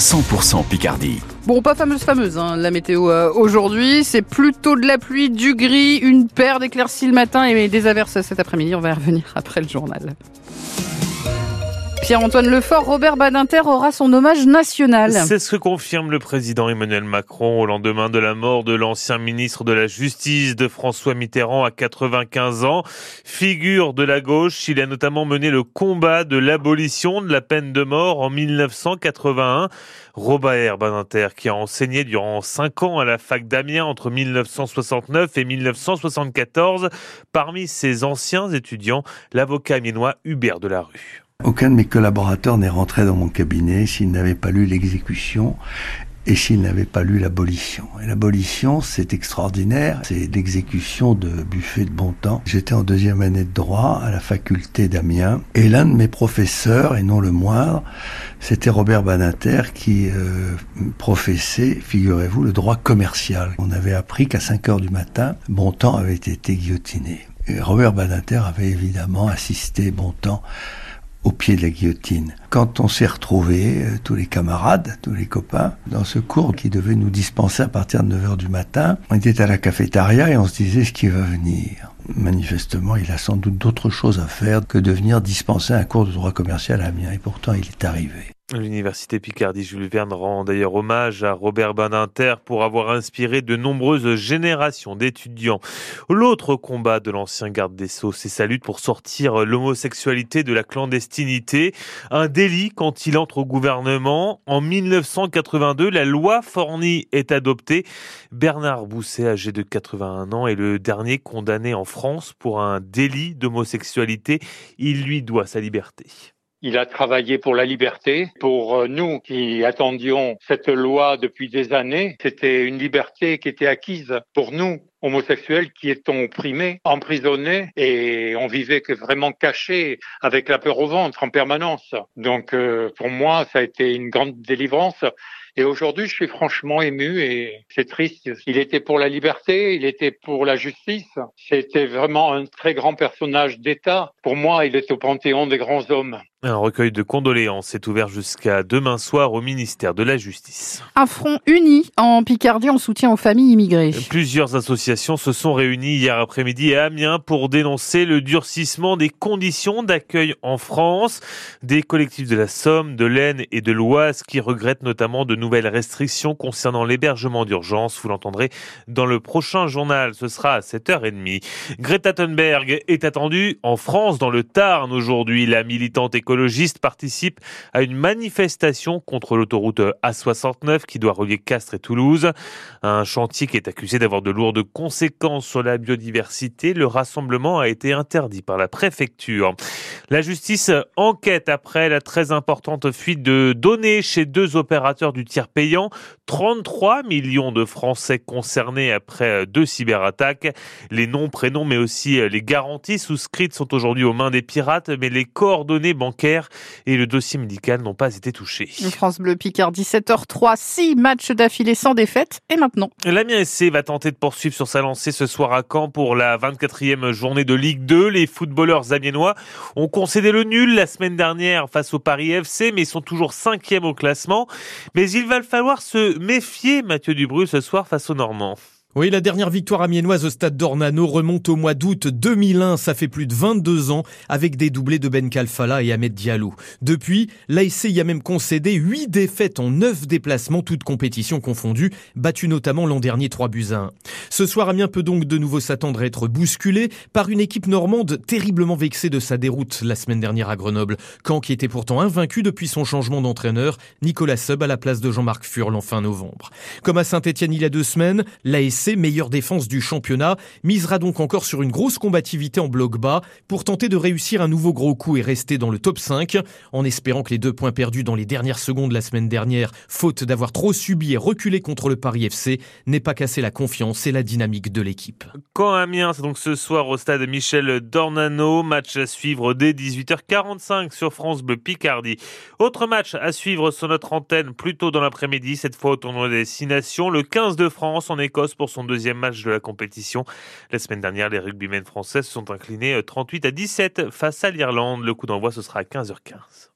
100% Picardie. Bon, pas fameuse fameuse, hein, la météo euh, aujourd'hui. C'est plutôt de la pluie, du gris, une paire d'éclaircies le matin et des averses cet après-midi. On va y revenir après le journal. Pierre-Antoine Lefort, Robert Badinter aura son hommage national. C'est ce que confirme le président Emmanuel Macron au lendemain de la mort de l'ancien ministre de la Justice de François Mitterrand à 95 ans. Figure de la gauche, il a notamment mené le combat de l'abolition de la peine de mort en 1981. Robert Badinter, qui a enseigné durant cinq ans à la fac d'Amiens entre 1969 et 1974. Parmi ses anciens étudiants, l'avocat amiénois Hubert Delarue. Aucun de mes collaborateurs n'est rentré dans mon cabinet s'il n'avait pas lu l'exécution et s'il n'avait pas lu l'abolition. Et l'abolition, c'est extraordinaire, c'est l'exécution de Buffet de Bontemps. J'étais en deuxième année de droit à la faculté d'Amiens, et l'un de mes professeurs, et non le moindre, c'était Robert Badinter qui euh, professait, figurez-vous, le droit commercial. On avait appris qu'à 5 heures du matin, Bontemps avait été guillotiné. Robert Badinter avait évidemment assisté Bontemps au pied de la guillotine. Quand on s'est retrouvés, euh, tous les camarades, tous les copains, dans ce cours qui devait nous dispenser à partir de 9h du matin, on était à la cafétéria et on se disait ce qui va venir? Manifestement, il a sans doute d'autres choses à faire que de venir dispenser un cours de droit commercial à Amiens. Et pourtant, il est arrivé. L'université Picardie Jules Verne rend d'ailleurs hommage à Robert Badinter pour avoir inspiré de nombreuses générations d'étudiants. L'autre combat de l'ancien garde des Sceaux, c'est sa lutte pour sortir l'homosexualité de la clandestinité, un délit quand il entre au gouvernement. En 1982, la loi Forny est adoptée. Bernard Bousset, âgé de 81 ans, est le dernier condamné en France pour un délit d'homosexualité. Il lui doit sa liberté. Il a travaillé pour la liberté. Pour euh, nous qui attendions cette loi depuis des années, c'était une liberté qui était acquise pour nous homosexuels qui étions opprimés, emprisonnés et on vivait que vraiment caché avec la peur au ventre en permanence. Donc euh, pour moi, ça a été une grande délivrance. Et aujourd'hui, je suis franchement ému et c'est triste. Il était pour la liberté, il était pour la justice. C'était vraiment un très grand personnage d'État. Pour moi, il est au panthéon des grands hommes. Un recueil de condoléances est ouvert jusqu'à demain soir au ministère de la Justice. Un front uni en Picardie en soutien aux familles immigrées. Plusieurs associations se sont réunies hier après-midi à Amiens pour dénoncer le durcissement des conditions d'accueil en France. Des collectifs de la Somme, de l'Aisne et de l'Oise qui regrettent notamment de nouvelles restrictions concernant l'hébergement d'urgence. Vous l'entendrez dans le prochain journal. Ce sera à 7h30. Greta Thunberg est attendue en France dans le Tarn aujourd'hui. La militante écologique écologistes participent à une manifestation contre l'autoroute A69 qui doit relier Castres et Toulouse. Un chantier qui est accusé d'avoir de lourdes conséquences sur la biodiversité. Le rassemblement a été interdit par la préfecture. La justice enquête après la très importante fuite de données chez deux opérateurs du tiers payant. 33 millions de Français concernés après deux cyberattaques. Les noms, prénoms, mais aussi les garanties souscrites sont aujourd'hui aux mains des pirates, mais les coordonnées bancaires et le dossier médical n'ont pas été touchés. France Bleu Picard, 17h03, 6 matchs d'affilée sans défaite. Et maintenant L'Amiens SC va tenter de poursuivre sur sa lancée ce soir à Caen pour la 24e journée de Ligue 2. Les footballeurs amiénois ont concédé le nul la semaine dernière face au Paris FC, mais sont toujours cinquième au classement. Mais il va falloir se méfier, Mathieu Dubru, ce soir face aux Normands. Oui, la dernière victoire amiénoise au stade d'Ornano remonte au mois d'août 2001. Ça fait plus de 22 ans avec des doublés de Ben Kalfala et Ahmed Diallo. Depuis, l'ASC y a même concédé 8 défaites en 9 déplacements, toutes compétitions confondues, battues notamment l'an dernier 3 buts à 1. Ce soir, Amiens peut donc de nouveau s'attendre à être bousculé par une équipe normande terriblement vexée de sa déroute la semaine dernière à Grenoble. Caen qui était pourtant invaincu depuis son changement d'entraîneur, Nicolas Sub à la place de Jean-Marc Furle en fin novembre. Comme à Saint-Etienne il y a deux semaines, l'ASC meilleure défense du championnat, misera donc encore sur une grosse combativité en bloc bas pour tenter de réussir un nouveau gros coup et rester dans le top 5, en espérant que les deux points perdus dans les dernières secondes la semaine dernière, faute d'avoir trop subi et reculé contre le Paris FC, n'aient pas cassé la confiance et la dynamique de l'équipe. Quand Amiens, c'est donc ce soir au stade Michel Dornano, match à suivre dès 18h45 sur France Bleu Picardie. Autre match à suivre sur notre antenne plus tôt dans l'après-midi, cette fois au tournoi des Six Nations, le 15 de France en Écosse pour son deuxième match de la compétition. La semaine dernière, les rugbymen français se sont inclinés 38 euh, à 17 face à l'Irlande. Le coup d'envoi, ce sera à 15h15.